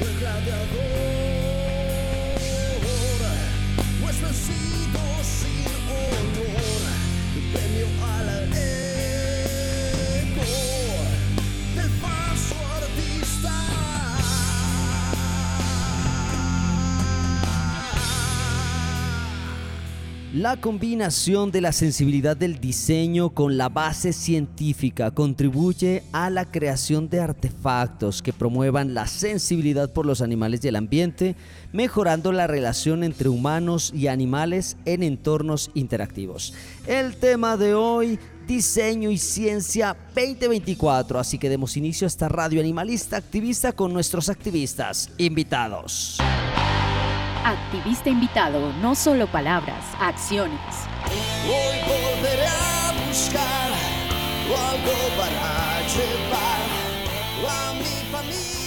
El gladiador La combinación de la sensibilidad del diseño con la base científica contribuye a la creación de artefactos que promuevan la sensibilidad por los animales y el ambiente, mejorando la relación entre humanos y animales en entornos interactivos. El tema de hoy, diseño y ciencia 2024, así que demos inicio a esta radio animalista activista con nuestros activistas invitados. Activista invitado, no solo palabras, acciones. Hoy volveré a buscar algo para llevar a mi familia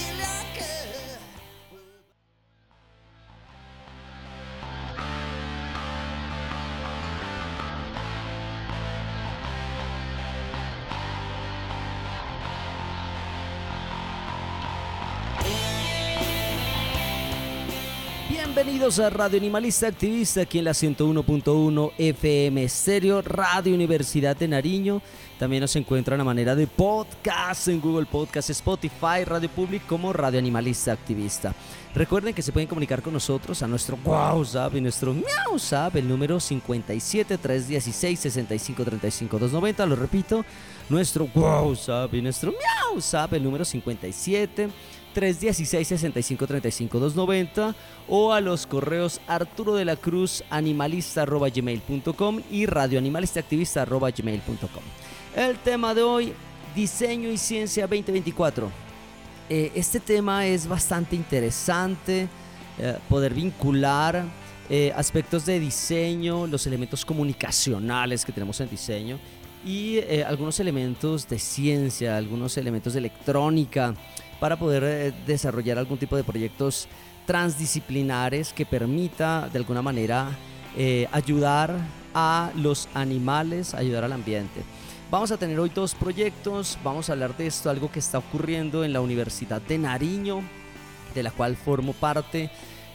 Bienvenidos a Radio Animalista Activista aquí en la 101.1 FM Estéreo, Radio Universidad de Nariño. También nos encuentran a manera de podcast en Google Podcast, Spotify, Radio Public como Radio Animalista Activista. Recuerden que se pueden comunicar con nosotros a nuestro WhatsApp y nuestro MiauSap, el número 57 316 65 35 290. Lo repito, nuestro WhatsApp y nuestro MiauSap, el número 57 316 65 35 290 o a los correos arturo de la cruz animalista gmail.com y radioanimalistaactivista gmail.com. El tema de hoy, diseño y ciencia 2024. Eh, este tema es bastante interesante, eh, poder vincular eh, aspectos de diseño, los elementos comunicacionales que tenemos en diseño y eh, algunos elementos de ciencia, algunos elementos de electrónica para poder eh, desarrollar algún tipo de proyectos transdisciplinares que permita de alguna manera eh, ayudar a los animales, ayudar al ambiente. Vamos a tener hoy dos proyectos, vamos a hablar de esto, algo que está ocurriendo en la Universidad de Nariño, de la cual formo parte.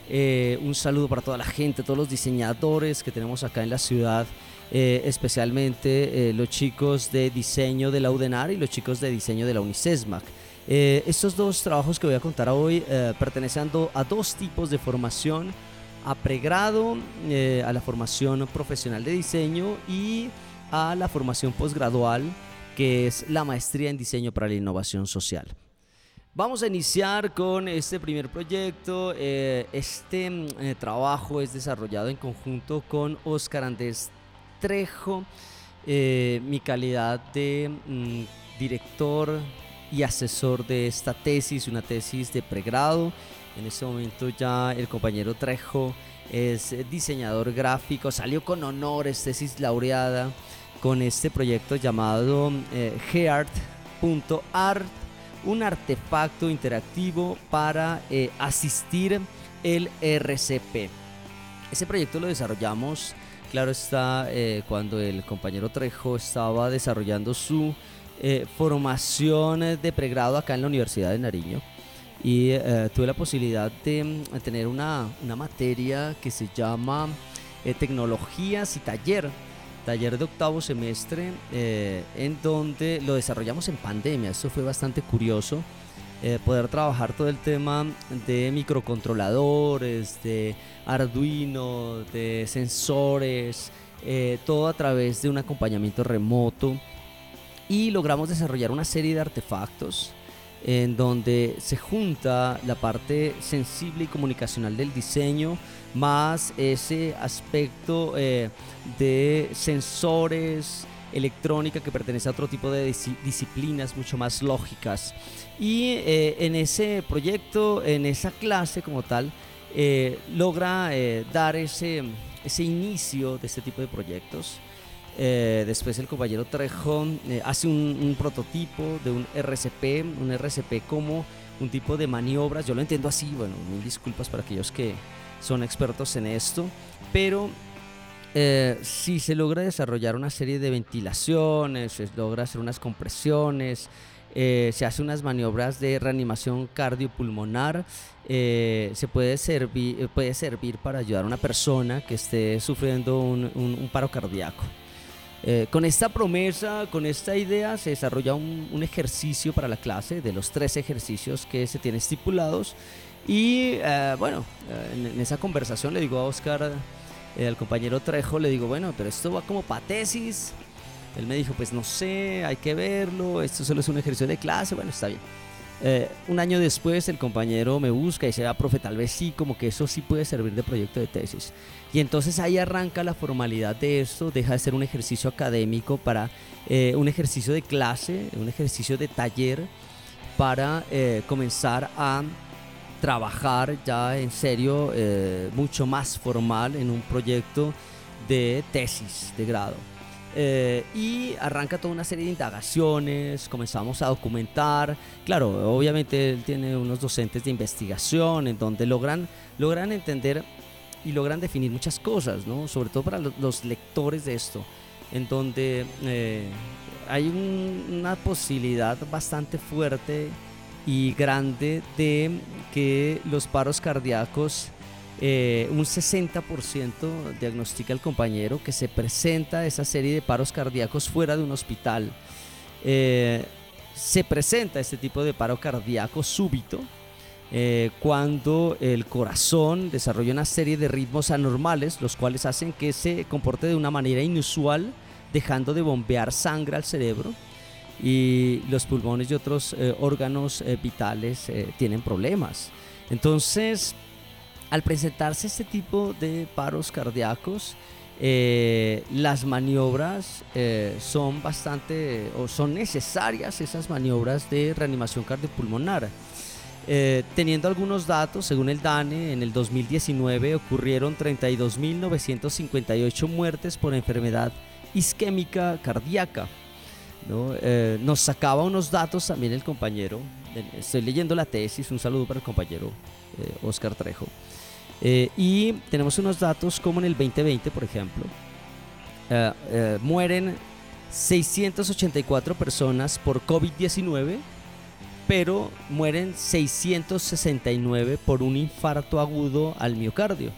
Eh, un saludo para toda la gente, todos los diseñadores que tenemos acá en la ciudad, especialmente los chicos de diseño de la UDENAR y los chicos de diseño de la UNICESMAC. Estos dos trabajos que voy a contar hoy pertenecen a dos tipos de formación, a pregrado, a la formación profesional de diseño y a la formación posgradual, que es la maestría en diseño para la innovación social. Vamos a iniciar con este primer proyecto. Eh, este eh, trabajo es desarrollado en conjunto con Oscar Andrés Trejo, eh, mi calidad de mm, director y asesor de esta tesis, una tesis de pregrado. En este momento ya el compañero Trejo es diseñador gráfico, salió con honores, tesis laureada con este proyecto llamado eh, geart.art, un artefacto interactivo para eh, asistir el RCP. Ese proyecto lo desarrollamos, claro está, eh, cuando el compañero Trejo estaba desarrollando su formación de pregrado acá en la Universidad de Nariño y tuve la posibilidad de mm, tener una, una materia que se llama tecnologías y taller taller de octavo semestre eh, en donde lo desarrollamos en pandemia. Eso fue bastante curioso. Eh, poder trabajar todo el tema de microcontroladores, de Arduino, de sensores, eh, todo a través de un acompañamiento remoto. Y logramos desarrollar una serie de artefactos en donde se junta la parte sensible y comunicacional del diseño más ese aspecto eh, de sensores, electrónica que pertenece a otro tipo de disciplinas mucho más lógicas. Y eh, en ese proyecto, en esa clase como tal, eh, logra dar ese, ese inicio de este tipo de proyectos. Después el compañero Trejo hace un, prototipo de un RCP, un RCP como un tipo de maniobras, yo lo entiendo así, bueno, mil disculpas para aquellos que, son expertos en esto, pero eh, si se logra desarrollar una serie de ventilaciones, se logra hacer unas compresiones, eh, se hace unas maniobras de reanimación cardiopulmonar, eh, se puede servir, puede servir para ayudar a una persona que esté sufriendo un, paro cardíaco. Con esta promesa, con esta idea, se desarrolla un, ejercicio para la clase de los tres ejercicios que se tienen estipulados y eh, bueno, eh, en, esa conversación le digo a Oscar, eh, al compañero Trejo, le digo, bueno, pero esto va como para tesis. Él me dijo, pues no sé, hay que verlo, esto solo es un ejercicio de clase, bueno, está bien. Un año después el compañero me busca y dice, ah, profe, tal vez sí, como que eso sí puede servir de proyecto de tesis. Y entonces ahí arranca la formalidad de esto, deja de ser un ejercicio académico para un ejercicio de clase, un ejercicio de taller, para comenzar a trabajar ya en serio, eh, mucho más formal en un proyecto de tesis de grado. Eh, y arranca toda una serie de indagaciones, comenzamos a documentar. Claro, obviamente él tiene unos docentes de investigación en donde logran, logran entender y logran definir muchas cosas, ¿no? sobre todo para los, lectores de esto, en donde eh, hay una posibilidad bastante fuerte y grande de que los paros cardíacos, eh, un 60% diagnostica el compañero que se presenta esa serie de paros cardíacos fuera de un hospital. Eh, se presenta este tipo de paro cardíaco súbito eh, cuando el corazón desarrolla una serie de ritmos anormales, los cuales hacen que se comporte de una manera inusual, dejando de bombear sangre al cerebro y los pulmones y otros eh, órganos vitales tienen problemas. Entonces, al presentarse este tipo de paros cardíacos, las maniobras son bastante o son necesarias esas maniobras de reanimación cardiopulmonar. teniendo algunos datos, según el DANE, en el 2019 ocurrieron 32.958 muertes por enfermedad isquémica cardíaca eh, nos sacaba unos datos también el compañero, estoy leyendo la tesis, un saludo para el compañero eh, Oscar Trejo. Eh, y tenemos unos datos como en el 2020, por ejemplo, mueren 684 personas por COVID-19, pero mueren 669 por un infarto agudo al miocardio.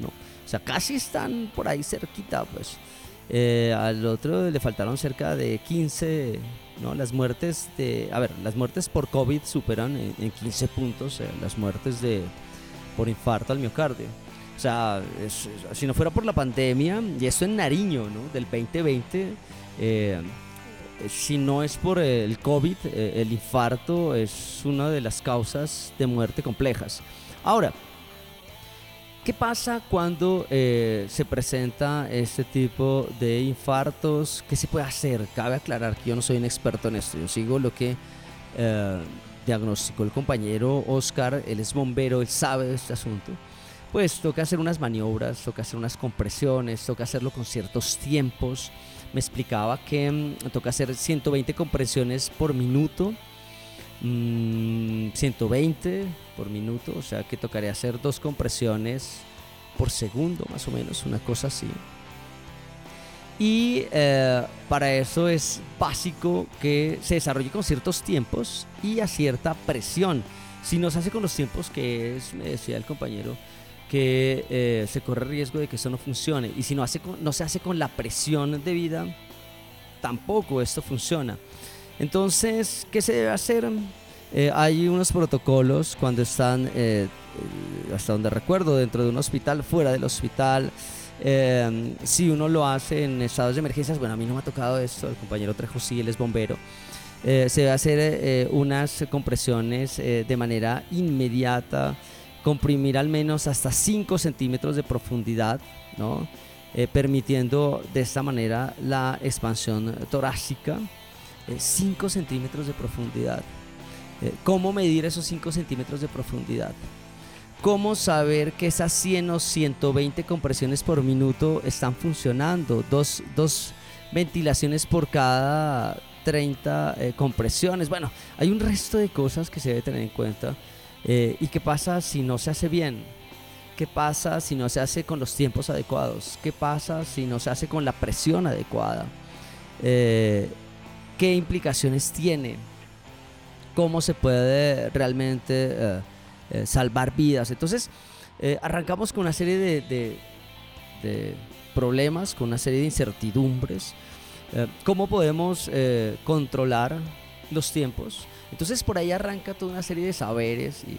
¿no? O sea, casi están por ahí cerquita, pues. Eh, al otro le faltaron cerca de 15, ¿no? Las muertes de, a ver, las muertes por COVID superan en, 15 puntos eh, las muertes de por infarto al miocardio. O sea, si no fuera por la pandemia, y esto en Nariño, ¿no? Del 2020, eh, si no es por el COVID, el infarto es una de las causas de muerte complejas. Ahora, ¿Qué pasa cuando eh, se presenta este tipo de infartos? ¿Qué se puede hacer? Cabe aclarar que yo no soy un experto en esto, yo sigo lo que eh, diagnosticó el compañero Oscar, él es bombero, él sabe de este asunto. Pues toca hacer unas maniobras, toca hacer unas compresiones, toca hacerlo con ciertos tiempos. Me explicaba que mm, toca hacer 120 compresiones por minuto 120 mm, por minuto, o sea que tocaría hacer dos compresiones por segundo, más o menos, una cosa así. Y eh, para eso es básico que se desarrolle con ciertos tiempos y a cierta presión. Si no se hace con los tiempos, que es, me decía el compañero, que eh, se corre riesgo de que eso no funcione. Y si no, hace no se hace con la presión debida, tampoco esto funciona. Entonces, ¿qué se debe hacer? Eh, hay unos protocolos cuando están, eh, hasta donde recuerdo, dentro de un hospital, fuera del hospital. Eh, si uno lo hace en estados de emergencias, bueno, a mí no me ha tocado esto, el compañero Trejo sí, él es bombero. se debe hacer unas compresiones de manera inmediata, comprimir al menos hasta 5 centímetros de profundidad, ¿no? permitiendo de esta manera la expansión torácica. 5 centímetros de profundidad. Eh, ¿Cómo medir esos 5 centímetros de profundidad? ¿Cómo saber que esas 100 o 120 compresiones por minuto están funcionando? Dos, ventilaciones por cada 30 eh, compresiones. Bueno, hay un resto de cosas que se debe tener en cuenta. Eh, ¿Y qué pasa si no se hace bien? ¿Qué pasa si no se hace con los tiempos adecuados? ¿Qué pasa si no se hace con la presión adecuada? ¿Qué implicaciones tiene? cómo se puede realmente eh, eh, salvar vidas. Entonces, eh, arrancamos con una serie de, problemas, con una serie de incertidumbres. ¿Cómo podemos controlar los tiempos? Entonces, por ahí arranca toda una serie de saberes y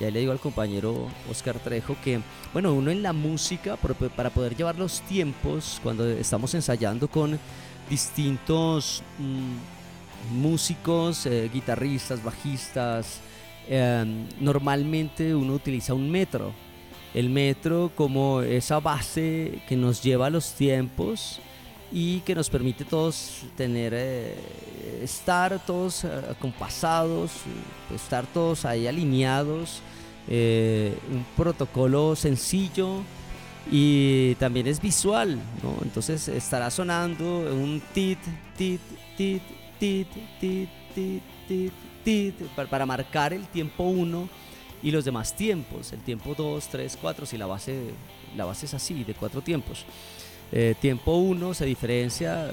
ya le digo al compañero Oscar Trejo que, bueno, uno en la música, para poder llevar los tiempos, cuando estamos ensayando con distintos mm, músicos, eh, guitarristas, bajistas, em, normalmente uno utiliza un metro. El metro como esa base que nos lleva a los tiempos y que nos permite todos tener, eh, estar todos eh, acompasados, estar todos ahí alineados. un protocolo sencillo y también es visual, Entonces estará sonando un tit, tit, tit, para marcar el tiempo 1 y los demás tiempos, el tiempo 2, 3, 4, si la base, la base es así, de cuatro tiempos. Eh, tiempo 1 se diferencia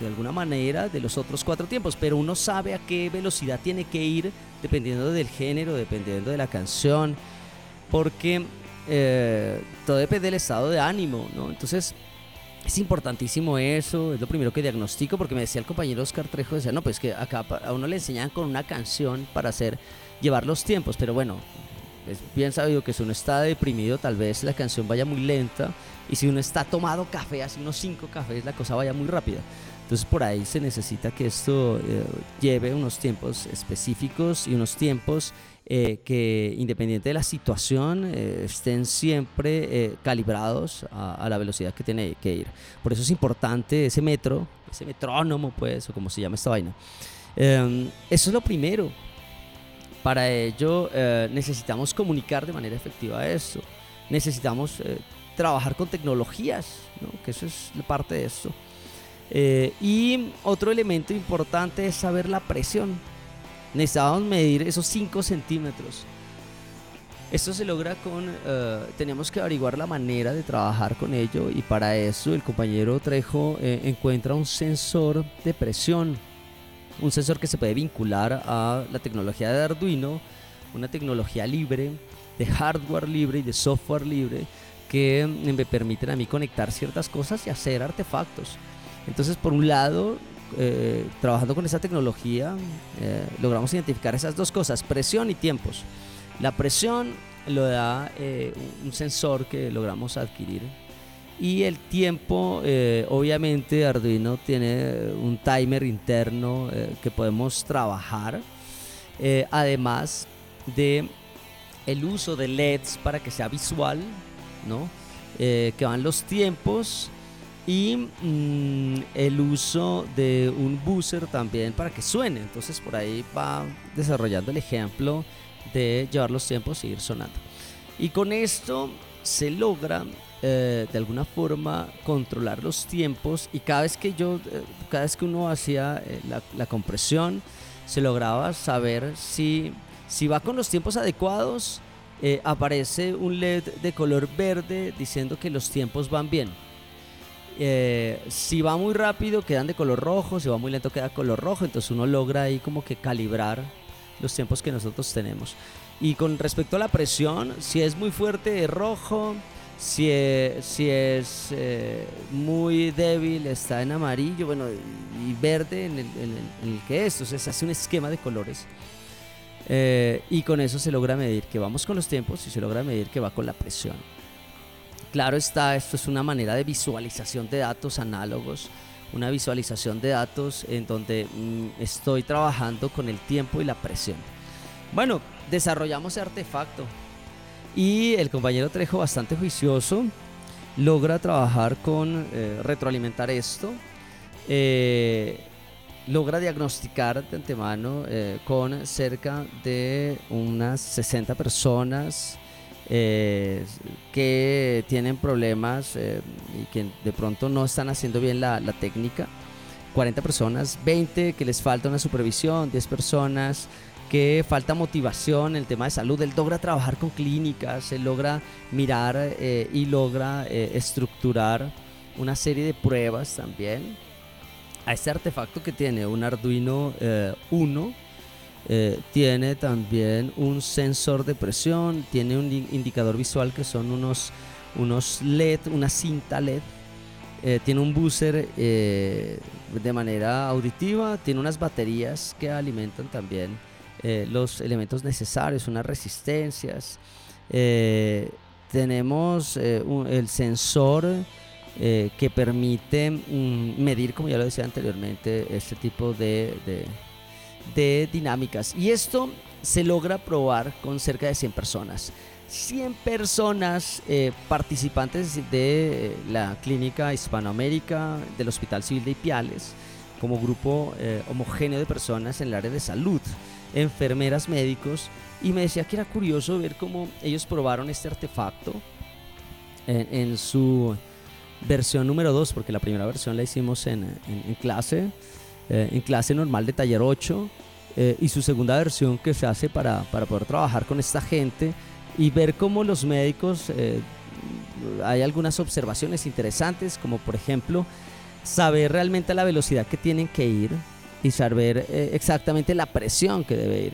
de alguna manera de los otros cuatro tiempos, pero uno sabe a qué velocidad tiene que ir dependiendo del género, dependiendo de la canción, porque eh, todo depende del estado de ánimo, ¿no? Entonces, es importantísimo eso, es lo primero que diagnostico, porque me decía el compañero Oscar Trejo, decía, no, pues que acá a uno le enseñan con una canción para hacer, llevar los tiempos, pero bueno, es bien sabido que si uno está deprimido, tal vez la canción vaya muy lenta, y si uno está tomado café, así unos cinco cafés, la cosa vaya muy rápida. Entonces por ahí se necesita que esto eh, lleve unos tiempos específicos y unos tiempos eh, que independiente de la situación eh, estén siempre eh, calibrados a, la velocidad que tiene que ir. Por eso es importante ese metro, ese metrónomo, pues, o como se llama esta vaina. Em, eso es lo primero. Para ello necesitamos comunicar de manera efectiva eso. Necesitamos trabajar con tecnologías, que eso es parte de esto. y otro elemento importante es saber la presión necesitábamos medir esos 5 centímetros. Esto se logra con, eh, teníamos que averiguar la manera de trabajar con ello y para eso el compañero Trejo eh, encuentra un sensor de presión, un sensor que se puede vincular a la tecnología de Arduino, una tecnología libre, de hardware libre y de software libre que me permiten a mí conectar ciertas cosas y hacer artefactos. Entonces, por un lado, eh, trabajando con esa tecnología, logramos identificar esas dos cosas, presión y tiempos. La presión lo da eh, un sensor que logramos adquirir. Y el tiempo, eh, obviamente Arduino tiene un timer interno eh, que podemos trabajar. además de el uso de LEDs para que sea visual, ¿no? que van los tiempos y mm, el uso de un buzzer también para que suene. Entonces por ahí va desarrollando el ejemplo de llevar los tiempos y ir sonando. Y con esto se logra eh, de alguna forma controlar los tiempos y cada vez que yo, eh, cada vez que uno hacía eh, la, compresión, se lograba saber si, si va con los tiempos adecuados, aparece un LED de color verde diciendo que los tiempos van bien. si va muy rápido quedan de color rojo, si va muy lento queda color rojo, entonces uno logra ahí como que calibrar los tiempos que nosotros tenemos. Y con respecto a la presión, si es muy fuerte es rojo, si es, si es eh, muy débil está en amarillo, bueno, y verde en el, en el, que es. Entonces se hace un esquema de colores. Eh, y con eso se logra medir que vamos con los tiempos y se logra medir que va con la presión. Claro está, esto es una manera de visualización de datos análogos una visualización de datos en donde mm, estoy trabajando con el tiempo y la presión. Bueno, desarrollamos ese artefacto y el compañero Trejo, bastante juicioso, logra trabajar con eh, retroalimentar esto. Eh, logra diagnosticar de antemano eh, con cerca de unas 60 personas que tienen problemas y que de pronto no están haciendo bien la, técnica. 40 personas, 20 que les falta una supervisión, 10 personas que falta motivación el tema de salud. Él logra trabajar con clínicas, él logra mirar eh, y logra estructurar una serie de pruebas también a este artefacto que tiene un Arduino 1 eh, tiene también un sensor de presión, tiene un indicador visual que son unos, unos LED, una cinta LED. Eh, tiene un buzzer eh, de manera auditiva, tiene unas baterías que alimentan también los elementos necesarios, unas resistencias. tenemos el sensor que permite mm, medir, como ya lo decía anteriormente, este tipo de dinámicas. Y esto se logra probar con cerca de 100 personas. 100 personas eh, participantes de la Clínica Hispanoamérica del Hospital Civil de Ipiales, como grupo eh, homogéneo de personas en el área de salud, enfermeras, médicos, y me decía que era curioso ver cómo ellos probaron este artefacto en, su versión número 2, porque la primera versión la hicimos en, clase eh, en clase normal de taller 8 eh, y su segunda versión que se hace para, para, poder trabajar con esta gente y ver cómo los médicos, eh, hay algunas observaciones interesantes, como por ejemplo saber realmente la velocidad que tienen que ir y saber exactamente la presión que debe ir.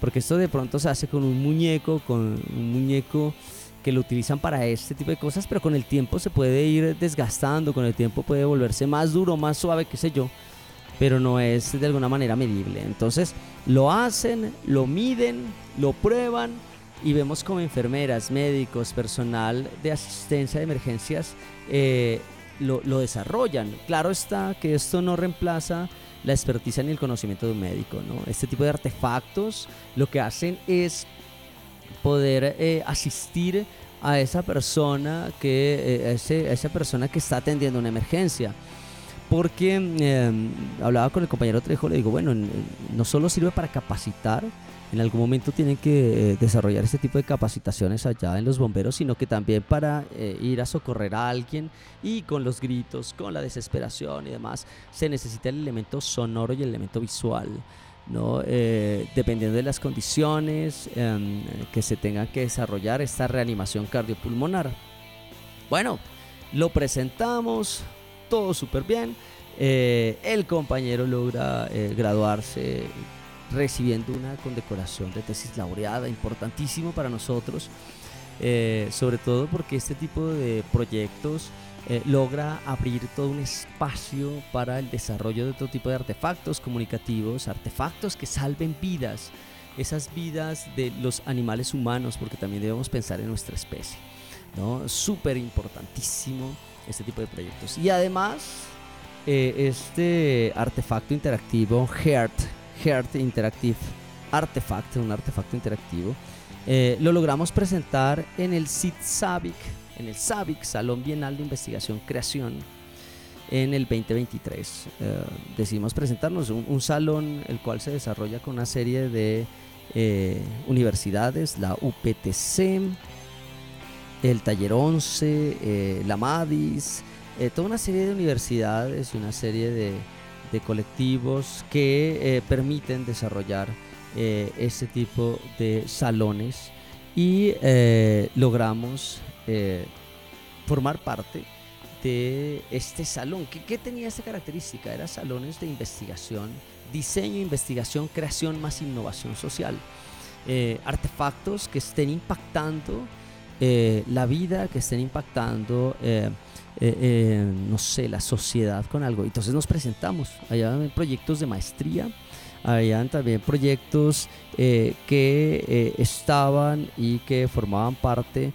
Porque esto de pronto se hace con un muñeco, con un muñeco que lo utilizan para este tipo de cosas, pero con el tiempo se puede ir desgastando, con el tiempo puede volverse más duro, más suave, qué sé yo pero no es de alguna manera medible. Entonces lo hacen, lo miden, lo prueban y vemos como enfermeras, médicos, personal de asistencia de emergencias eh, lo, desarrollan. Claro está que esto no reemplaza la experticia ni el conocimiento de un médico. ¿no? Este tipo de artefactos lo que hacen es poder eh, asistir a esa persona que eh, a esa persona que está atendiendo una emergencia porque em, hablaba con el compañero Trejo, le digo, bueno, no solo sirve para capacitar, en algún momento tienen que eh, desarrollar este tipo de capacitaciones allá en los bomberos, sino que también para eh, ir a socorrer a alguien y con los gritos, con la desesperación y demás, se necesita el elemento sonoro y el elemento visual. ¿no? Eh, dependiendo de las condiciones em, que se tengan que desarrollar esta reanimación cardiopulmonar. Bueno, lo presentamos, todo súper bien. Eh, el compañero logra eh, graduarse recibiendo una condecoración de tesis laureada, importantísimo para nosotros, sobre todo porque este tipo de proyectos eh, logra abrir todo un espacio para el desarrollo de otro tipo de artefactos comunicativos, artefactos que salven vidas, esas vidas de los animales humanos, porque también debemos pensar en nuestra especie. ¿no? Súper importantísimo este tipo de proyectos. Y además, eh, este artefacto interactivo, Heart, Heart Interactive Artefact, un artefacto interactivo, eh, lo logramos presentar en el SIT SAVIC en el SAVIC, Salón Bienal de Investigación Creación, en el 2023. Eh, decidimos presentarnos un, salón el cual se desarrolla con una serie de universidades, la UPTC, el Taller 11, eh, la MADIS, toda una serie de universidades y una serie de, de colectivos que permiten desarrollar este tipo de salones y logramos eh, formar parte de este salón. ¿Qué, tenía esta característica? Eran salones de investigación, diseño, investigación, creación más innovación social. Eh, artefactos que estén impactando eh, la vida, que estén impactando, no sé, la sociedad con algo. Entonces nos presentamos, allá proyectos de maestría, habían también proyectos que estaban y que formaban parte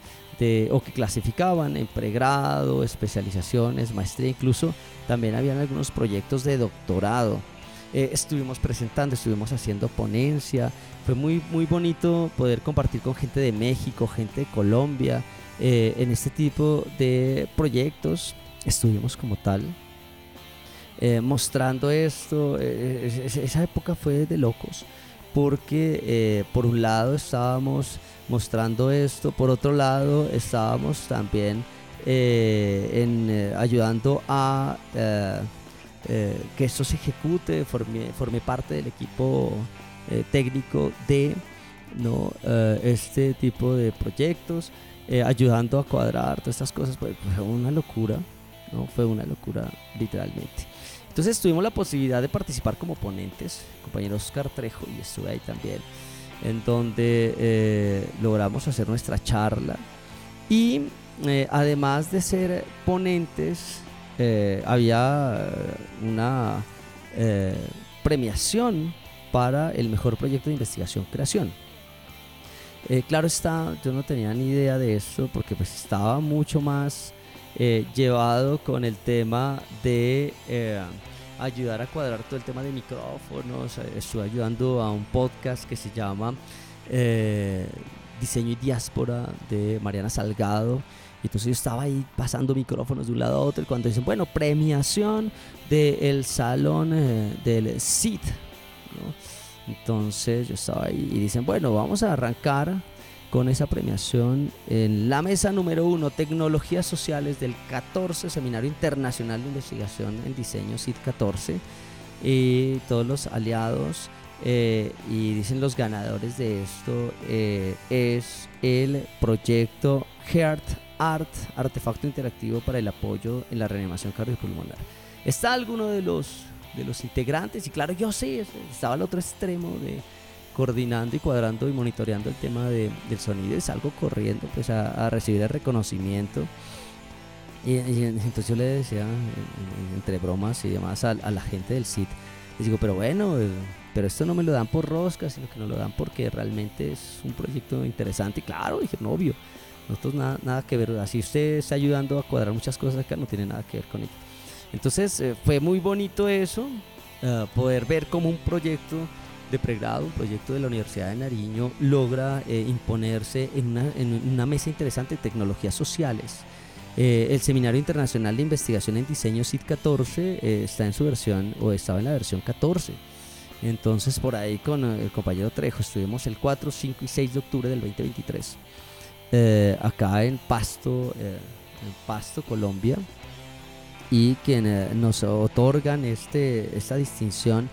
o que clasificaban en pregrado, especializaciones, maestría, incluso también habían algunos proyectos de doctorado. Eh, estuvimos presentando, estuvimos haciendo ponencia, fue muy, muy bonito poder compartir con gente de México, gente de Colombia, eh, en este tipo de proyectos. Estuvimos como tal eh, mostrando esto. esa época fue de locos porque por un lado estábamos mostrando esto. Por otro lado, estábamos también en, ayudando a eh, que esto se ejecute, forme, forme parte del equipo técnico de ¿no? este tipo de proyectos, ayudando a cuadrar todas estas cosas. Pues, fue una locura, ¿no? fue una locura literalmente. Entonces tuvimos la posibilidad de participar como ponentes, compañero Oscar Trejo, y estuve ahí también en donde eh, logramos hacer nuestra charla. Y eh, además de ser ponentes, eh, había una premiación para el mejor proyecto de investigación-creación. claro está, yo no tenía ni idea de eso porque pues estaba mucho más llevado con el tema de ayudar a cuadrar todo el tema de micrófonos. Eh, estuve ayudando a un podcast que se llama eh, Diseño y Diáspora de Mariana Salgado. Entonces yo estaba ahí pasando micrófonos de un lado a otro y cuando dicen, bueno, premiación del salón eh, del CIT. Entonces yo estaba ahí y dicen, bueno, vamos a arrancar con esa premiación en la mesa número uno, Tecnologías Sociales del 14 Seminario Internacional de Investigación en Diseño, CIT 14, y todos los aliados. Eh, y dicen los ganadores de esto eh, es el proyecto Heart Art, artefacto interactivo para el apoyo en la reanimación cardiopulmonar. Está alguno de los, de los integrantes y claro, yo sí, estaba al otro extremo de, coordinando y cuadrando y monitoreando el tema de, del sonido y salgo corriendo pues a, recibir el reconocimiento. Y, entonces yo le decía, entre bromas y demás, a, la gente del SIT, les digo, pero bueno, eh, pero esto no me lo dan por rosca, sino que nos lo dan porque realmente es un proyecto interesante. Y claro, dije, no, obvio, nosotros nada, nada que ver, así usted está ayudando a cuadrar muchas cosas acá, no tiene nada que ver con ello. Entonces eh, fue muy bonito eso, eh, poder ver como un proyecto de pregrado, un proyecto de la Universidad de Nariño, logra eh, imponerse en una, mesa interesante de tecnologías sociales. Eh, el Seminario Internacional de Investigación en Diseño CIT 14 eh, está en su versión, o estaba en la versión 14. Entonces por ahí con el compañero Trejo estuvimos el 4, 5 y 6 de octubre del 2023 acá en Pasto, en Pasto, Colombia. Y quienes nos otorgan este, esta distinción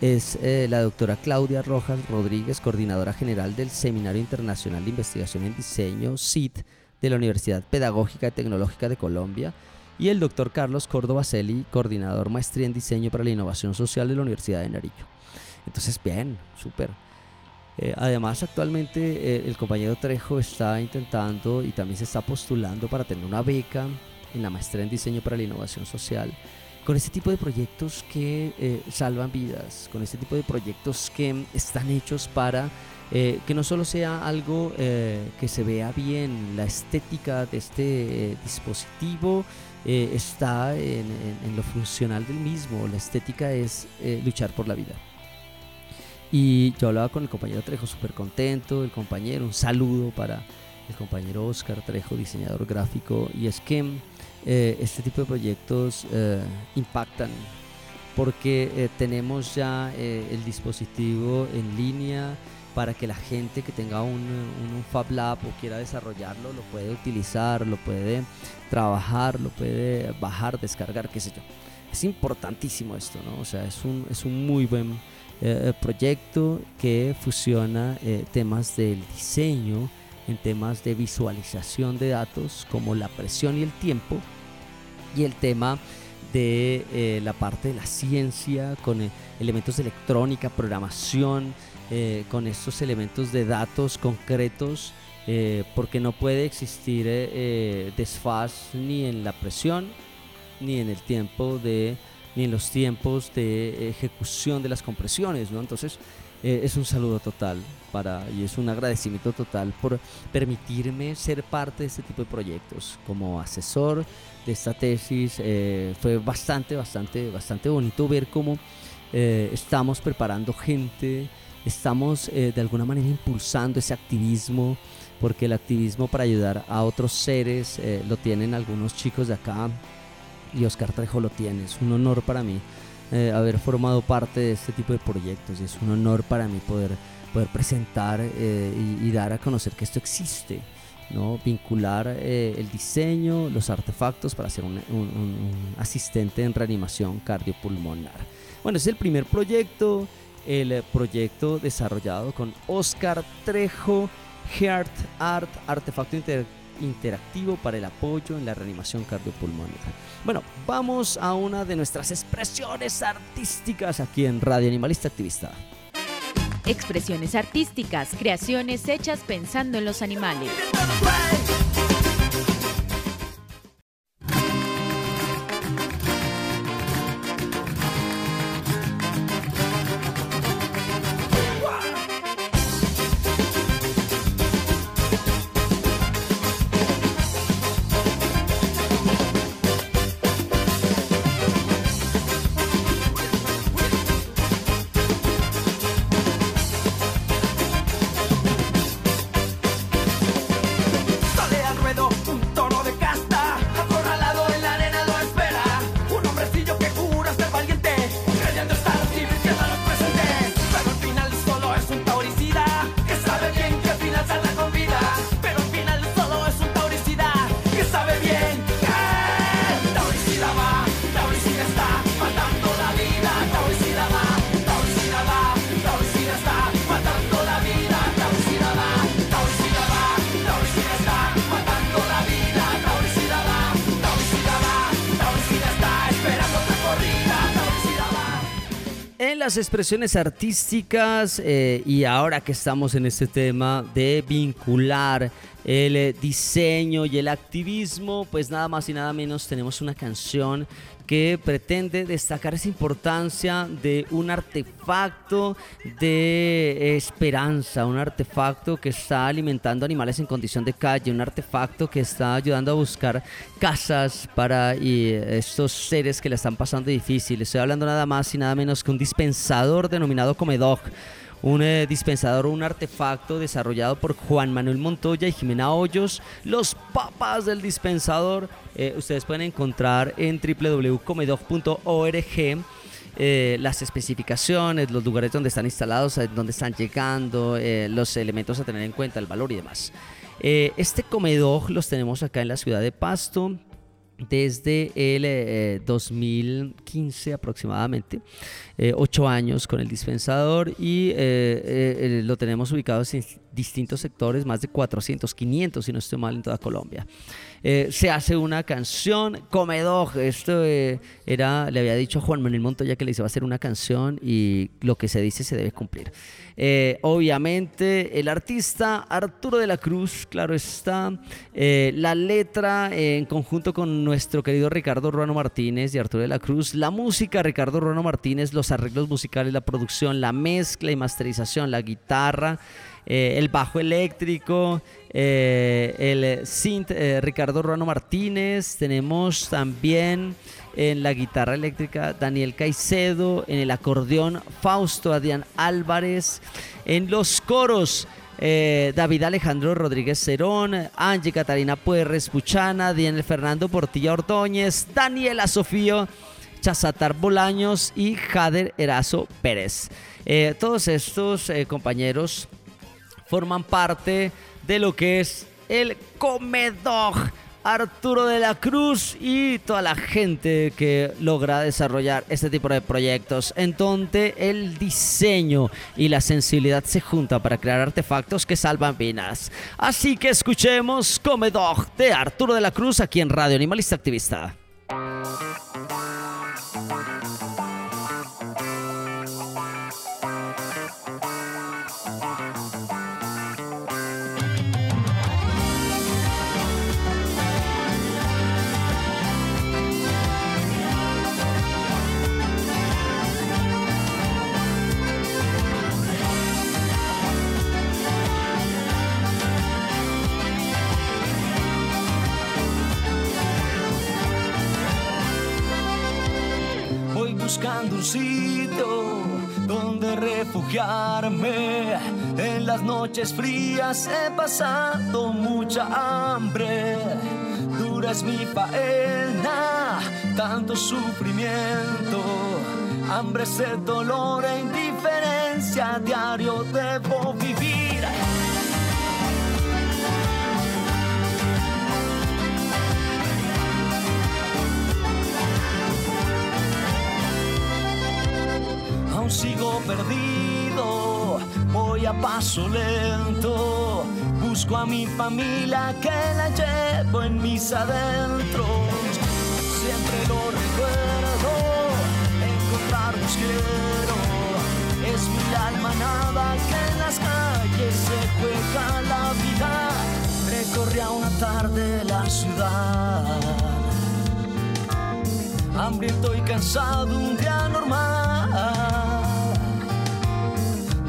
es eh, la doctora Claudia Rojas Rodríguez, coordinadora general del Seminario Internacional de Investigación en Diseño, CIT, de la Universidad Pedagógica y Tecnológica de Colombia, y el doctor Carlos Córdoba Celi, coordinador maestría en diseño para la innovación social de la Universidad de Nariño. Entonces, bien, súper. Eh, además, actualmente eh, el compañero Trejo está intentando y también se está postulando para tener una beca en la maestría en diseño para la innovación social con este tipo de proyectos que eh, salvan vidas, con este tipo de proyectos que están hechos para que no solo sea algo que se vea bien, la estética de este dispositivo está en, en, lo funcional del mismo, la estética es luchar por la vida. Y yo hablaba con el compañero Trejo súper contento, el compañero, un saludo para el compañero Oscar Trejo, diseñador gráfico, y es que eh, este tipo de proyectos eh, impactan porque eh, tenemos ya el dispositivo en línea para que la gente que tenga un, un, Fab Lab o quiera desarrollarlo lo puede utilizar, lo puede trabajar, lo puede bajar, descargar, qué sé yo. Es importantísimo esto, ¿no? O sea, es un, es un muy buen eh, proyecto que fusiona eh, temas del diseño en temas de visualización de datos como la presión y el tiempo y el tema de eh, la parte de la ciencia con elementos de electrónica, programación, con estos elementos de datos concretos, porque no puede existir desfaz ni en la presión ni en el tiempo de ni en los tiempos de ejecución de las compresiones, ¿no? Entonces, eh, es un saludo total para, y es un agradecimiento total por permitirme ser parte de este tipo de proyectos. Como asesor de esta tesis, eh, fue bastante, bastante, bastante bonito ver cómo eh, estamos preparando gente, estamos de alguna manera impulsando ese activismo, porque el activismo para ayudar a otros seres lo tienen algunos chicos de acá y Oscar Trejo lo tiene. Es un honor para mí eh, haber formado parte de este tipo de proyectos y es un honor para mí poder, poder presentar eh, y, dar a conocer que esto existe. ¿no? vincular eh, el diseño, los artefactos para ser un, asistente en reanimación cardiopulmonar. Bueno, es el primer proyecto, el proyecto desarrollado con Oscar Trejo, Heart Art, artefacto interactivo interactivo para el apoyo en la reanimación cardiopulmonar. Bueno, vamos a una de nuestras expresiones artísticas aquí en Radio Animalista Activista. Expresiones artísticas, creaciones hechas pensando en los animales. Expresiones artísticas eh, y ahora que estamos en este tema de vincular el eh, diseño y el activismo, pues nada más y nada menos tenemos una canción que pretende destacar esa importancia de un artefacto de esperanza, un artefacto que está alimentando animales en condición de calle, un artefacto que está ayudando a buscar casas para estos seres que le están pasando difícil. Estoy hablando nada más y nada menos que un dispensador denominado Comedog un eh, dispensador o un artefacto desarrollado por Juan Manuel Montoya y Jimena Hoyos, los papas del dispensador. Eh, ustedes pueden encontrar en www.comedog.org. Eh, las especificaciones, los lugares donde están instalados, donde están llegando, los elementos a tener en cuenta, el valor y demás. este comedor los tenemos acá en la ciudad de Pasto, desde el 2015 aproximadamente, ocho años con el dispensador y lo tenemos ubicado en distintos sectores, más de 400, 500 si no estoy mal en toda Colombia. Eh, se hace una canción, Comedog, esto eh, era, le había dicho a Juan Manuel Montoya que le iba a hacer una canción y lo que se dice se debe cumplir. Eh, obviamente el artista Arturo de la Cruz, claro está, la letra en conjunto con nuestro querido Ricardo Ruano Martínez y Arturo de la Cruz, la música Ricardo Ruano Martínez, los arreglos musicales, la producción, la mezcla y masterización, la guitarra. Eh, el bajo eléctrico, eh, el synth eh, Ricardo Ruano Martínez, tenemos también en la guitarra eléctrica Daniel Caicedo, en el acordeón Fausto Adrián Álvarez, en los coros David Alejandro Rodríguez Cerón, Angie Catalina Puerres Puchana, Daniel Fernando Portilla Ordóñez, Daniela Sofío Chazatar Bolaños y Jader Erazo Pérez. todos estos compañeros forman parte de lo que es el Comedog. Arturo de la Cruz y toda la gente que logra desarrollar este tipo de proyectos. Entonces el diseño y la sensibilidad se juntan para crear artefactos que salvan vidas. Así que escuchemos Comedog de Arturo de la Cruz aquí en Radio Animalista Activista. Buscando un sitio donde refugiarme. En las noches frías he pasado mucha hambre. Dura es mi faena, tanto sufrimiento. Hambre, sed, dolor e indiferencia, diario debo vivir. Sigo perdido, voy a paso lento, busco a mi familia que la llevo en mis adentros. Siempre lo recuerdo, encontrarnos quiero. Es mi alma nada que en las calles se juega la vida. Recorría una tarde la ciudad, hambriento y cansado un día normal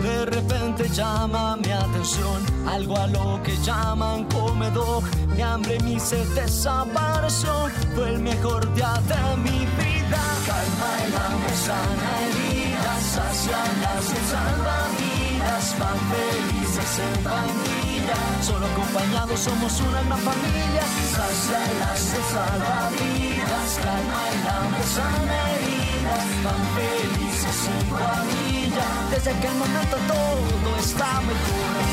de repente llama mi atención algo a lo que llaman comedor. Mi hambre, mi sed desapareció. Fue el mejor día de mi vida. Calma el hambre, sana heridas, hacia las salvavidas, van felices en familia. Solo acompañados somos una gran familia. Hacia las salvavidas, calma el hambre, sana heridas, van felices desde aquel momento todo está mejor.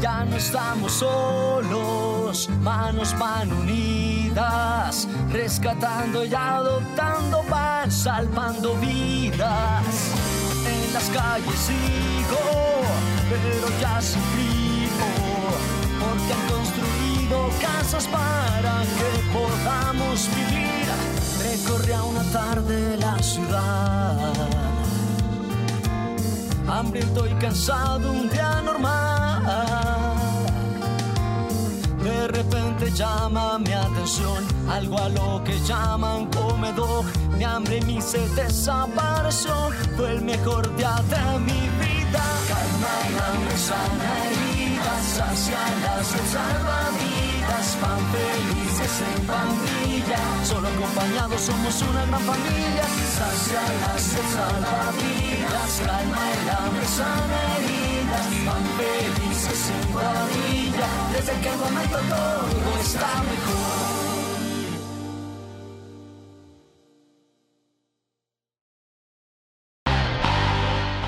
Ya no estamos solos, manos van unidas rescatando y adoptando pan, salvando vidas. En las calles sigo, pero ya sin porque han construido casas para que podamos vivir. Recorría una tarde la ciudad, hambriento y cansado un día normal de repente llama mi atención algo a lo que llaman comedor. Mi hambre y mi sed desapareció. Fue el mejor día de mi vida. Calma el hambre, sana heridas, hacia las salvavidas. Van felices en pandilla. Solo acompañados somos una gran familia. Hacia las salvavidas. Calma el hambre, sana heridas vidas van felices en cuadrilla, desde que el momento todo está mejor.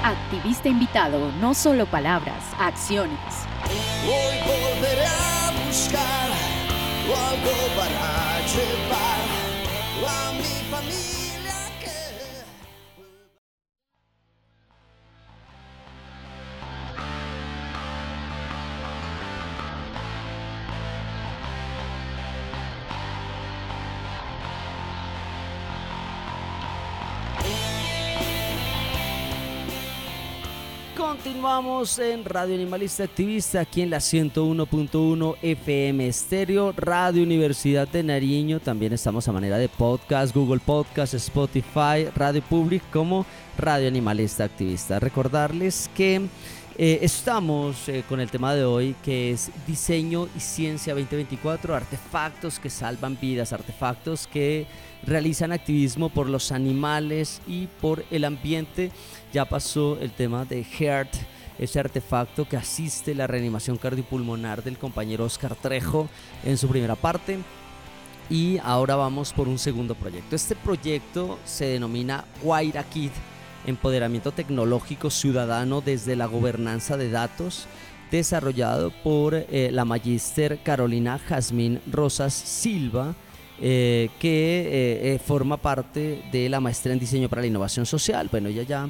Activista invitado, no solo palabras, acciones. Hoy volveré a buscar algo para llevar Continuamos en Radio Animalista Activista, aquí en la 101.1 FM Estéreo, Radio Universidad de Nariño. También estamos a manera de podcast, Google Podcast, Spotify, Radio Public como Radio Animalista Activista. Recordarles que eh, estamos eh, con el tema de hoy que es Diseño y Ciencia 2024, artefactos que salvan vidas, artefactos que realizan activismo por los animales y por el ambiente. Ya pasó el tema de HEART, ese artefacto que asiste la reanimación cardiopulmonar del compañero Oscar Trejo en su primera parte. Y ahora vamos por un segundo proyecto. Este proyecto se denomina Guaira Kid, Empoderamiento Tecnológico Ciudadano desde la Gobernanza de Datos, desarrollado por eh, la magíster Carolina Jazmín Rosas Silva, eh, que eh, forma parte de la maestría en diseño para la innovación social. Bueno, ella ya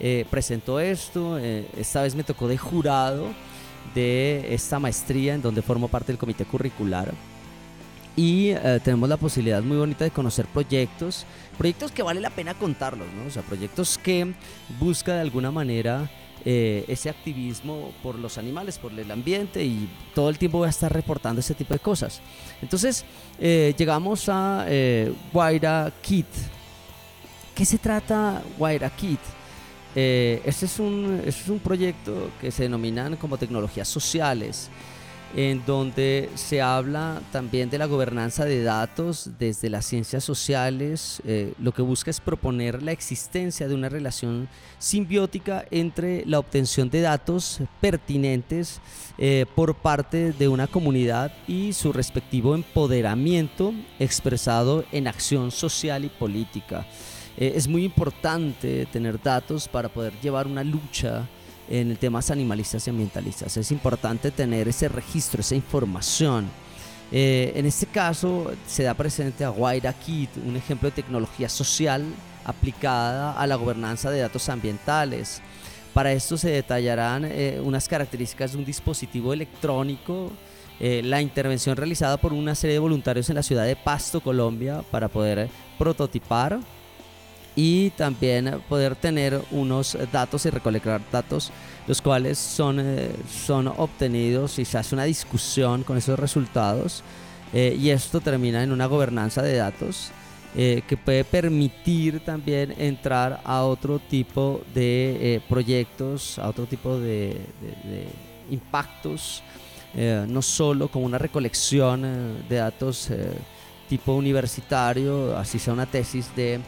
eh, presentó esto, eh, esta vez me tocó de jurado de esta maestría en donde formo parte del comité curricular. Y eh, tenemos la posibilidad muy bonita de conocer proyectos, proyectos que vale la pena contarlos, ¿no? O sea, proyectos que busca de alguna manera eh, ese activismo por los animales, por el ambiente y todo el tiempo voy a estar reportando ese tipo de cosas. Entonces, eh, llegamos a Guaira Kit. ¿Qué se trata Guaira Kit? Este, es un, es un proyecto que se denominan como tecnologías sociales, en donde se habla también de la gobernanza de datos desde las ciencias sociales. eh, lo que busca es proponer la existencia de una relación simbiótica entre la obtención de datos pertinentes eh, por parte de una comunidad y su respectivo empoderamiento expresado en acción social y política. Eh, es muy importante tener datos para poder llevar una lucha en temas animalistas y ambientalistas. Es importante tener ese registro, esa información. Eh, en este caso se da presente a Guaira Kit, un ejemplo de tecnología social aplicada a la gobernanza de datos ambientales. Para esto se detallarán eh, unas características de un dispositivo electrónico, eh, la intervención realizada por una serie de voluntarios en la ciudad de Pasto, Colombia, para poder prototipar y también poder tener unos datos y recolectar datos los cuales son, eh, son obtenidos y se hace una discusión con esos resultados eh, y esto termina en una gobernanza de datos eh, que puede permitir también entrar a otro tipo de eh, proyectos, a otro tipo de, de- de impactos, eh, no solo como una recolección eh, de datos tipo universitario, así sea una tesis de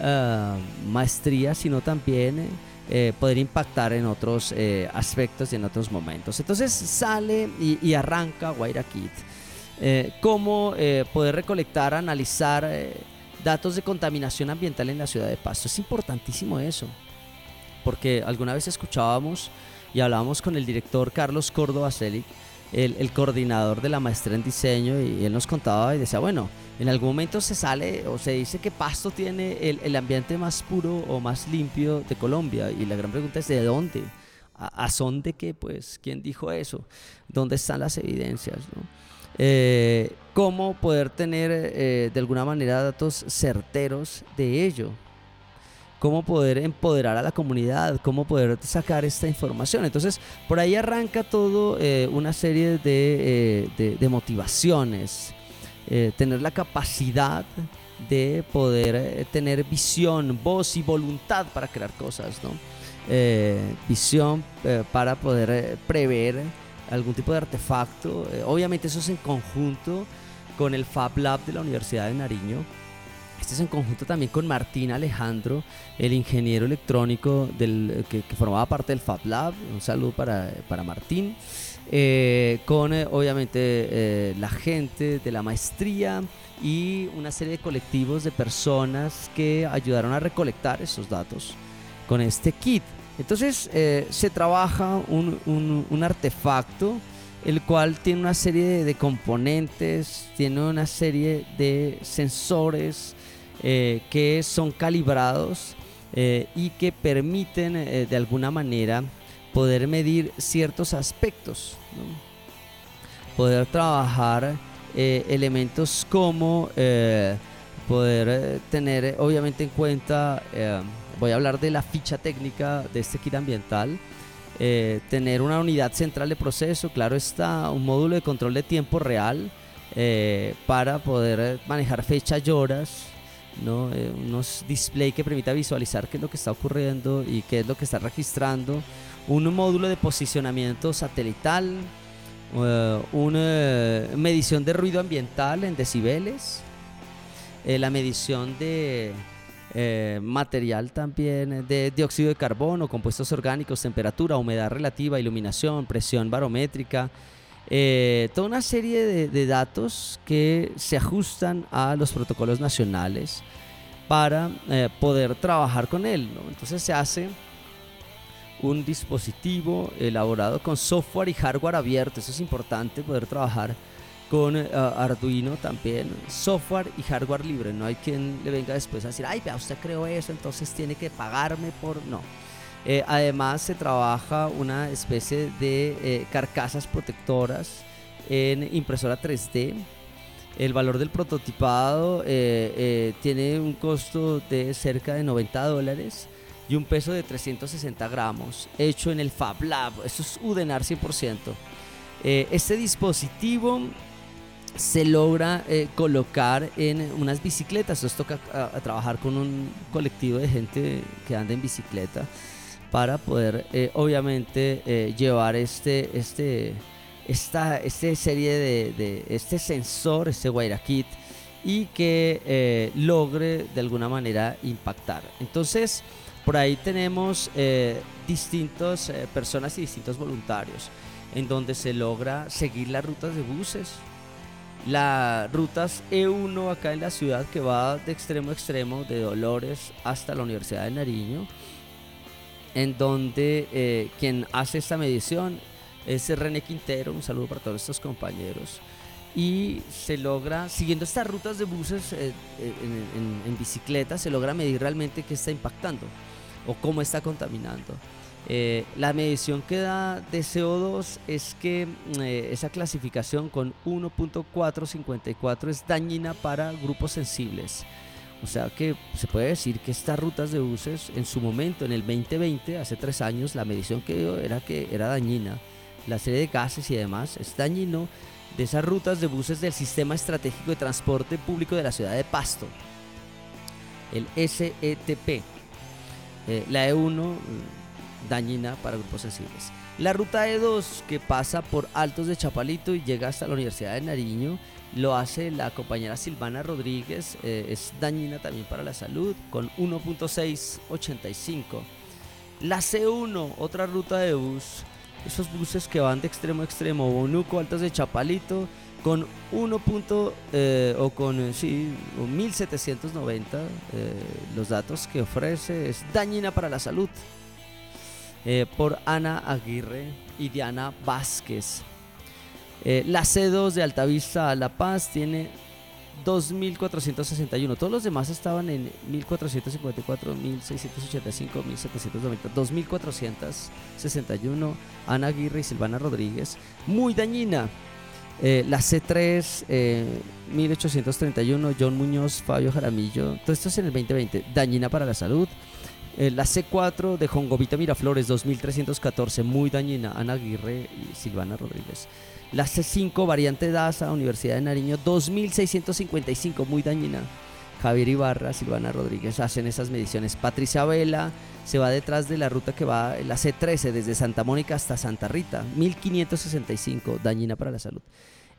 eh, maestría, sino también eh, poder impactar en otros eh, aspectos y en otros momentos. Entonces sale y, y arranca Guaira. Eh, cómo poder recolectar, analizar datos de contaminación ambiental en la ciudad de Pasto. Es importantísimo eso, porque alguna vez escuchábamos y hablábamos con el director Carlos Córdoba Celic, el, coordinador de la maestría en diseño, y él nos contaba y decía, bueno, en algún momento se sale o se dice que Pasto tiene el, el ambiente más puro o más limpio de Colombia, y la gran pregunta es ¿de dónde? ¿A, son de qué? Pues, ¿quién dijo eso? ¿Dónde están las evidencias? Eh, ¿Cómo poder tener eh, de alguna manera datos certeros de ello? Cómo poder empoderar a la comunidad, cómo poder sacar esta información. Entonces, por ahí arranca todo eh, una serie de, eh, motivaciones, Eh, tener la capacidad de poder tener visión, voz y voluntad para crear cosas, ¿no? Visión para poder prever algún tipo de artefacto. Obviamente eso es en conjunto con el Fab Lab de la Universidad de Nariño Este es en conjunto también con Martín Alejandro, el ingeniero electrónico del, que, formaba parte del Fab Lab. Un saludo para, para Martín. Eh, con eh, obviamente eh, la gente de la maestría y una serie de colectivos de personas que ayudaron a recolectar esos datos con este kit. Entonces se trabaja un, un, artefacto el cual tiene una serie de, componentes, tiene una serie de sensores que son calibrados y que permiten de alguna manera poder medir ciertos aspectos, poder trabajar eh, elementos como eh, poder eh, tener obviamente en cuenta, voy a hablar de la ficha técnica de este kit ambiental, tener una unidad central de proceso, claro está, un módulo de control de tiempo real para poder manejar fechas y horas, ¿no? unos display que permita visualizar qué es lo que está ocurriendo y qué es lo que está registrando un módulo de posicionamiento satelital, eh, una medición de ruido ambiental en decibeles, eh, la medición de eh, material también de dióxido de carbono, compuestos orgánicos, temperatura, humedad relativa, iluminación, presión barométrica, toda una serie de, datos que se ajustan a los protocolos nacionales para poder trabajar con él. Entonces se hace un dispositivo elaborado con software y hardware abierto. Eso es importante poder trabajar con eh, Arduino también, software y hardware libre. No hay quien le venga después a decir, ay, vea, usted creó eso, entonces tiene que pagarme por... No. Eh, además se trabaja una especie de eh, carcasas protectoras en impresora 3D. El valor del prototipado tiene un costo de cerca de 90 dólares y un peso de 360 gramos, hecho en el Fab Lab. Eso es Udenar 100%. Eh, este dispositivo se logra eh, colocar en unas bicicletas. Nos toca trabajar con un colectivo de gente que anda en bicicleta para poder, eh, obviamente, llevar este, este, esta este serie de, este sensor, este Kit y que logre de alguna manera impactar. Entonces, por ahí tenemos eh, distintas eh, personas y distintos voluntarios en donde se logra seguir las rutas de buses. Las rutas E1 acá en la ciudad que va de extremo a extremo, de Dolores hasta la Universidad de Nariño, en donde eh, quien hace esta medición es René Quintero, un saludo para todos estos compañeros y se logra, siguiendo estas rutas de buses en, en, bicicleta, se logra medir realmente qué está impactando o cómo está contaminando. Eh, la medición que da de CO2 es que mm, eh, esa clasificación con 1.454 es dañina para grupos sensibles. O sea que se puede decir que estas rutas de buses en su momento, en el 2020, hace tres años, la medición que dio era que era dañina. La serie de gases y demás es dañino de esas rutas de buses del Sistema Estratégico de Transporte Público de la ciudad de Pasto, el SETP. Eh, la E1 mm, dañina para grupos sensibles. La ruta E2 que pasa por Altos de Chapalito y llega hasta la Universidad de Nariño lo hace la compañera Silvana Rodríguez, eh, es dañina también para la salud con 1.685. La C1, otra ruta de bus, esos buses que van de extremo a extremo, Bonuco, Altos de Chapalito, con 1. Eh, o con eh, sí, 1790 eh, los datos que ofrece es dañina para la salud por Ana Aguirre y Diana Vázquez la C2 de Altavista a La Paz tiene 2.461 todos los demás estaban en 1.454 1.685 1.790 2.461 Ana Aguirre y Silvana Rodríguez muy dañina eh, la C3, 1831, eh, John Muñoz, Fabio Jaramillo. Todo esto es en el 2020. Dañina para la salud. Eh, la C4 de Jongovita Miraflores, 2314, muy dañina. Ana Aguirre y Silvana Rodríguez. La C5, variante DASA, Universidad de Nariño, 2655, muy dañina. Javier Ibarra, Silvana Rodríguez hacen esas mediciones. Patricia Vela se va detrás de la ruta que va, la C13, desde Santa Mónica hasta Santa Rita, 1565, dañina para la salud.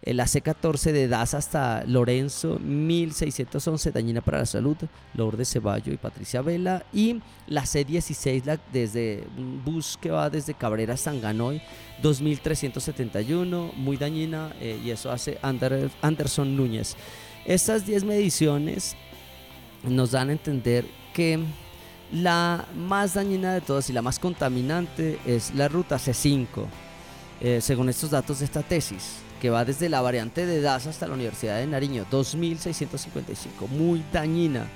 La C14 de Daza hasta Lorenzo, 1611, dañina para la salud, Lourdes Ceballo y Patricia Vela. Y la C16 la, desde un bus que va desde Cabrera hasta Anganoy, 2371, muy dañina, eh, y eso hace Anderson Núñez. Estas 10 mediciones nos dan a entender que la más dañina de todas y la más contaminante es la ruta C5, eh, según estos datos de esta tesis que va desde la variante de Daza hasta la Universidad de Nariño, 2655, muy dañina.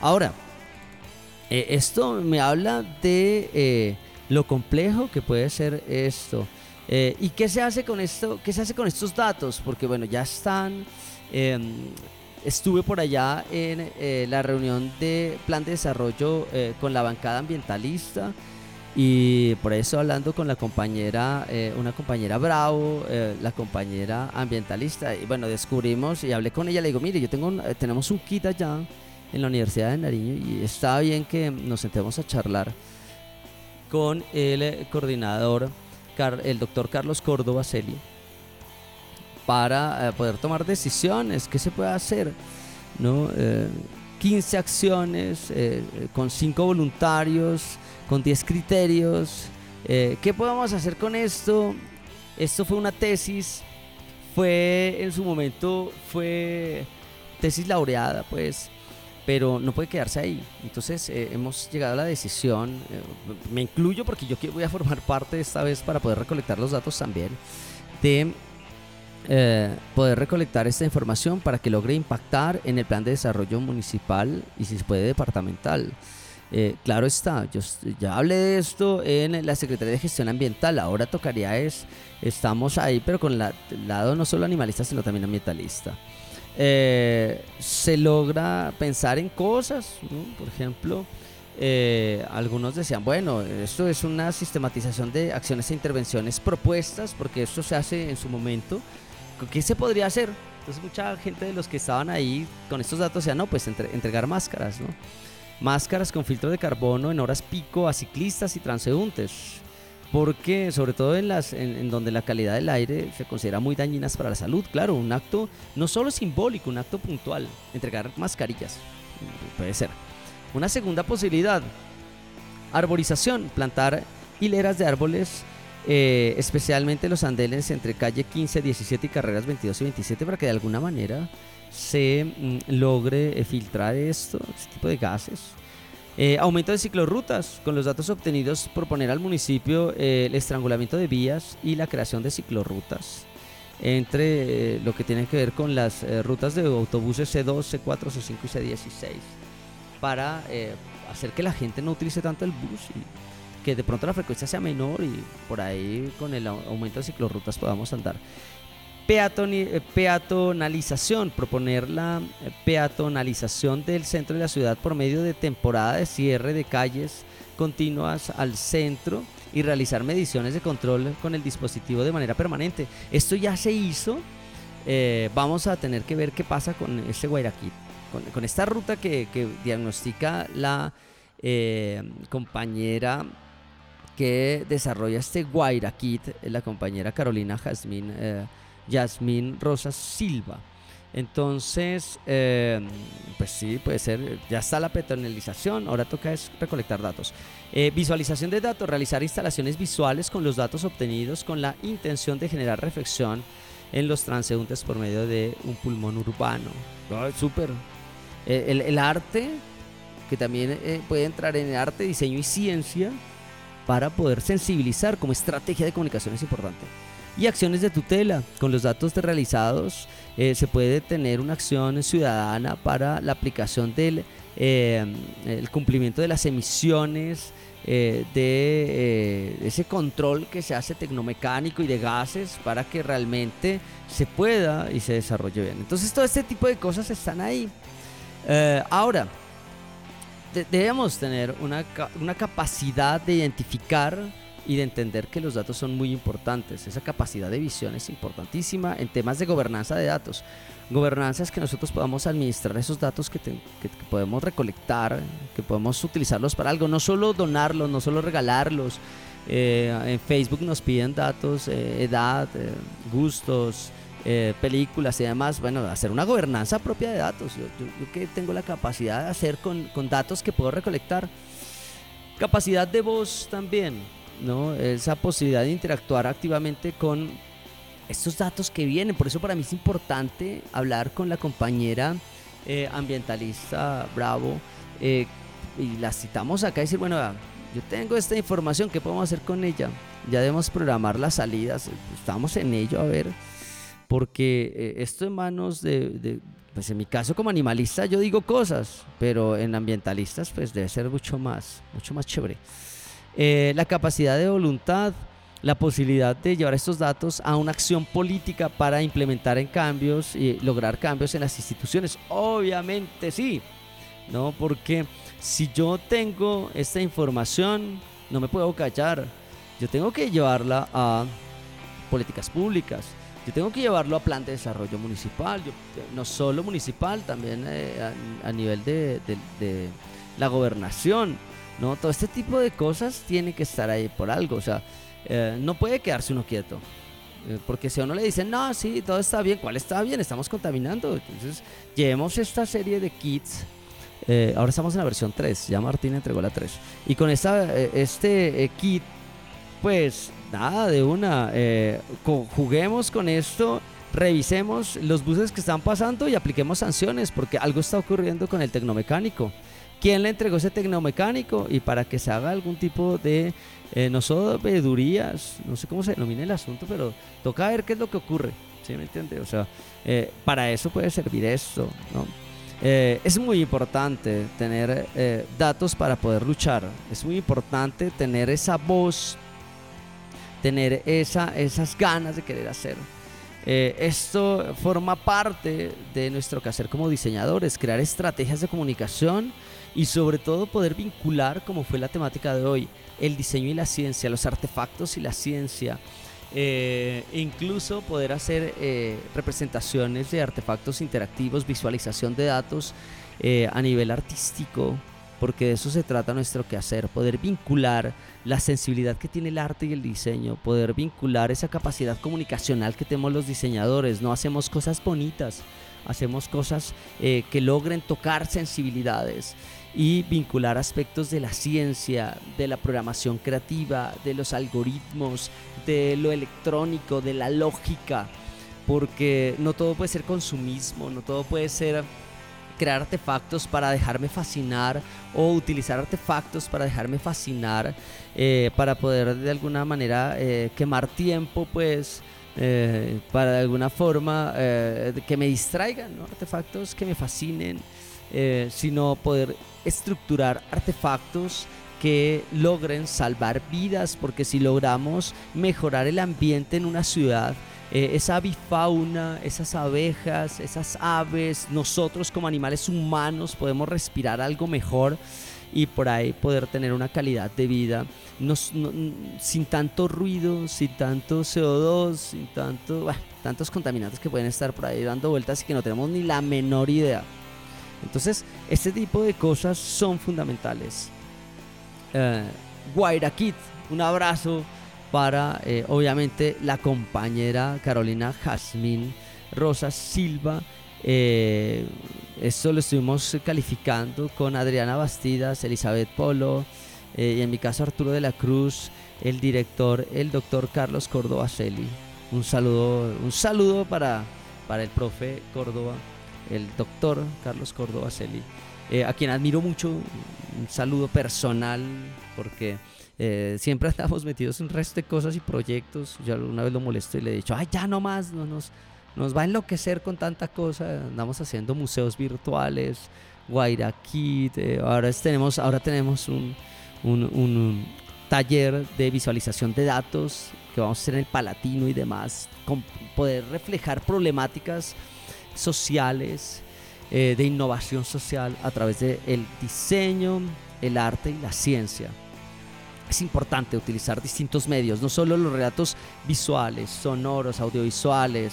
Ahora, eh, esto me habla de eh, lo complejo que puede ser esto. Eh, ¿Y qué se hace con esto? ¿Qué se hace con estos datos? Porque bueno, ya están. Em, estuve por allá en la reunión de plan de desarrollo con la bancada ambientalista. Y por eso hablando con la compañera, eh, una compañera Bravo, eh, la compañera ambientalista, y bueno, descubrimos y hablé con ella, le digo, mire, yo tengo, eh, tenemos un kit allá en la Universidad de Nariño y está bien que nos sentemos a charlar con el coordinador, el doctor Carlos Córdoba Celi, para poder tomar decisiones, qué se puede hacer, ¿no? 15 acciones con 5 voluntarios con 10 criterios. Eh, ¿Qué podemos hacer con esto? Esto fue una tesis, fue en su momento, fue tesis laureada, pues, pero no puede quedarse ahí. Entonces eh, hemos llegado a la decisión, eh, me incluyo porque yo voy a formar parte esta vez para poder recolectar los datos también, de poder recolectar esta información para que logre impactar en el plan de desarrollo municipal y si se puede departamental. Eh, claro está, yo ya hablé de esto en la Secretaría de Gestión Ambiental, ahora tocaría es, estamos ahí, pero con el lado no solo animalista, sino también ambientalista. Eh, se logra pensar en cosas, por ejemplo, eh, algunos decían, bueno, esto es una sistematización de acciones e intervenciones propuestas, porque esto se hace en su momento. ¿Qué se podría hacer? Entonces mucha gente de los que estaban ahí con estos datos decía, no, pues entregar máscaras, ¿no? máscaras con filtro de carbono en horas pico a ciclistas y transeúntes, porque sobre todo en las en, donde la calidad del aire se considera muy dañinas para la salud, claro, un acto no solo simbólico, un acto puntual, entregar mascarillas, puede ser. Una segunda posibilidad, arborización, plantar hileras de árboles eh, especialmente los andenes entre calle 15, 17 y carreras 22 y 27 para que de alguna manera se mm, logre eh, filtrar esto, este tipo de gases. Eh, aumento de ciclorrutas. Con los datos obtenidos, proponer al municipio el estrangulamiento de vías y la creación de ciclorrutas. Entre lo que tiene que ver con las rutas de autobuses C2, C4, C5 y C16. Para hacer que la gente no utilice tanto el bus y que de pronto la frecuencia sea menor y por ahí con el aumento de ciclorrutas podamos andar. Eh, peatonalización, proponer la eh, peatonalización del centro de la ciudad por medio de temporada de cierre de calles continuas al centro y realizar mediciones de control con el dispositivo de manera permanente. Esto ya se hizo. Eh, vamos a tener que ver qué pasa con este Guairaquí, con, esta ruta que, diagnostica la compañera que desarrolla este Guairaquí, la compañera Carolina Jazmín. Yasmín Rosas Silva. Entonces, eh, pues sí, puede ser, ya está la petonalización, ahora toca es recolectar datos. Eh, visualización de datos, realizar instalaciones visuales con los datos obtenidos con la intención de generar reflexión en los transeúntes por medio de un pulmón urbano. Súper. Eh, el, el, arte, que también puede entrar en arte, diseño y ciencia, para poder sensibilizar como estrategia de comunicación es importante y acciones de tutela. Con los datos realizados eh, se puede tener una acción ciudadana para la aplicación del eh, el cumplimiento de las emisiones, eh, de ese control que se hace tecnomecánico y de gases para que realmente se pueda y se desarrolle bien. Entonces todo este tipo de cosas están ahí. ahora, debemos tener una, una capacidad de identificar y de entender que los datos son muy importantes. Esa capacidad de visión es importantísima en temas de gobernanza de datos. Gobernanza es que nosotros podamos administrar esos datos que, podemos recolectar, que podemos utilizarlos para algo, no solo donarlos, no solo regalarlos. Eh, en Facebook nos piden datos, eh, edad, eh, gustos, eh, películas y demás, bueno, hacer una gobernanza propia de datos. Yo, que tengo la capacidad de hacer con, con, datos que puedo recolectar. Capacidad de voz también, ¿no? Esa posibilidad de interactuar activamente con estos datos que vienen. Por eso para mí es importante hablar con la compañera eh, ambientalista Bravo eh, y la citamos acá y decir, bueno, yo tengo esta información, ¿qué podemos hacer con ella? Ya debemos programar las salidas, estamos en ello, a ver, porque eh, esto en manos de, pues en mi caso como animalista yo digo cosas, pero en ambientalistas pues debe ser mucho más, mucho más chévere. la capacidad de voluntad, la posibilidad de llevar estos datos a una acción política para implementar en cambios y lograr cambios en las instituciones. Obviamente sí, ¿no? Porque si yo tengo esta información, no me puedo callar. Yo tengo que llevarla a políticas públicas. Yo tengo que llevarlo a plan de desarrollo municipal, no solo municipal, también eh, a, nivel de, la gobernación, ¿no? Todo este tipo de cosas tiene que estar ahí por algo, o sea, eh, no puede quedarse uno quieto. Eh, porque si a uno le dicen, no, sí, todo está bien, ¿cuál está bien? Estamos contaminando. Entonces, llevemos esta serie de kits. Eh, ahora estamos en la versión 3, ya Martín entregó la 3. Y con esta, este kit, pues nada, de una, juguemos con esto, revisemos los buses que están pasando y apliquemos sanciones, porque algo está ocurriendo con el tecnomecánico. ¿Quién le entregó ese tecnomecánico? Y para que se haga algún tipo de eh, no son veedurías, no sé cómo se denomina el asunto, pero toca ver qué es lo que ocurre, ¿sí me entiende? O sea, eh, para eso puede servir esto, ¿no? Eh, es muy importante tener datos para poder luchar, es muy importante tener esa voz, tener esa, esas ganas de querer hacer. esto forma parte de nuestro quehacer como diseñadores, crear estrategias de comunicación y sobre todo poder vincular, como fue la temática de hoy, el diseño y la ciencia, los artefactos y la ciencia. Eh, incluso poder hacer eh, representaciones de artefactos interactivos, visualización de datos eh, a nivel artístico, porque de eso se trata nuestro quehacer, poder vincular la sensibilidad que tiene el arte y el diseño, poder vincular esa capacidad comunicacional que tenemos los diseñadores, no hacemos cosas bonitas, hacemos cosas que logren tocar sensibilidades y vincular aspectos de la ciencia, de la programación creativa, de los algoritmos, de lo electrónico, de la lógica, porque no todo puede ser consumismo, no todo puede ser crear artefactos para dejarme fascinar o utilizar artefactos para dejarme fascinar, eh, para poder de alguna manera eh, quemar tiempo, pues. Eh, para de alguna forma que me distraigan, artefactos que me fascinen, sino poder estructurar artefactos que logren salvar vidas, porque si logramos mejorar el ambiente en una ciudad, eh, esa avifauna, esas abejas, esas aves, nosotros como animales humanos podemos respirar algo mejor y por ahí poder tener una calidad de vida sin tanto ruido, sin tanto CO2, sin tanto, tantos contaminantes que pueden estar por ahí dando vueltas y que no tenemos ni la menor idea. Entonces, este tipo de cosas son fundamentales. Uh, Guaira Kid, un abrazo para eh, obviamente la compañera Carolina Jazmín Rosa Silva. Eh, esto lo estuvimos calificando con Adriana Bastidas, Elizabeth Polo y en mi caso Arturo de la Cruz, el director, el doctor Carlos Córdoba Celi. Un saludo, un saludo para, para el profe Córdoba el doctor Carlos Córdoba Celi, eh, a quien admiro mucho, un saludo personal, porque eh, siempre estamos metidos en un resto de cosas y proyectos. Yo alguna vez lo molesto y le he dicho, ay, ya nomás, no nos, nos va a enloquecer con tanta cosa. Andamos haciendo museos virtuales, Guaira Kit, eh, ahora, tenemos, ahora tenemos un, un, taller de visualización de datos que vamos a hacer en el Palatino y demás, con poder reflejar problemáticas sociales, eh, de innovación social a través del el diseño, el arte y la ciencia. Es importante utilizar distintos medios, no solo los relatos visuales, sonoros, audiovisuales,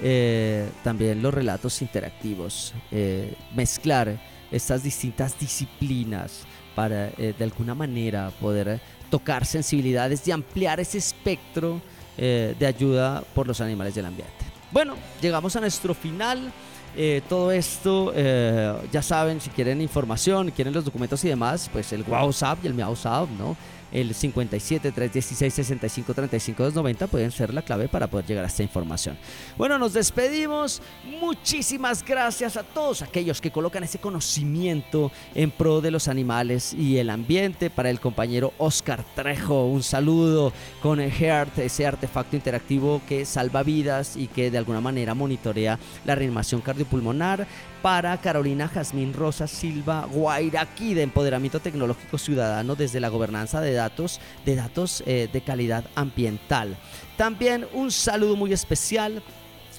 eh, también los relatos interactivos, eh, mezclar estas distintas disciplinas para de alguna manera poder tocar sensibilidades y ampliar ese espectro de ayuda por los animales del ambiente. Bueno, llegamos a nuestro final. Eh, todo esto, eh, ya saben, si quieren información, quieren los documentos y demás, pues el WhatsApp y el WhatsApp, ¿no? el 57 316 65 35 290 pueden ser la clave para poder llegar a esta información. Bueno, nos despedimos. Muchísimas gracias a todos aquellos que colocan ese conocimiento en pro de los animales y el ambiente. Para el compañero Oscar Trejo, un saludo con Heart, ese artefacto interactivo que salva vidas y que de alguna manera monitorea la reanimación cardiopulmonar para Carolina Jazmín Rosa Silva Guairaquí de Empoderamiento Tecnológico Ciudadano desde la gobernanza de datos, de datos eh, de calidad ambiental. También un saludo muy especial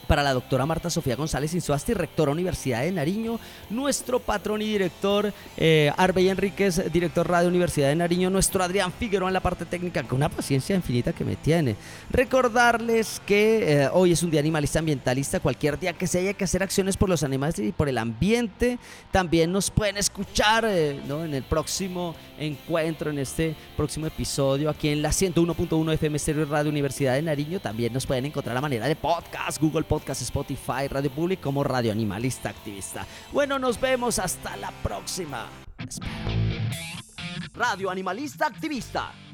para la doctora Marta Sofía González Insuasti, rectora Universidad de Nariño, nuestro patrón y director eh, Arbey Enríquez, director Radio Universidad de Nariño, nuestro Adrián Figueroa en la parte técnica, con una paciencia infinita que me tiene. Recordarles que eh, hoy es un día animalista ambientalista, cualquier día que se haya que hacer acciones por los animales y por el ambiente, también nos pueden escuchar eh, en el próximo encuentro, en este próximo episodio, aquí en la 101.1 FM Stereo Radio Universidad de Nariño, también nos pueden encontrar a manera de podcast, Google Podcast Podcast, Spotify, Radio Public como Radio Animalista Activista. Bueno, nos vemos hasta la próxima. Radio Animalista Activista.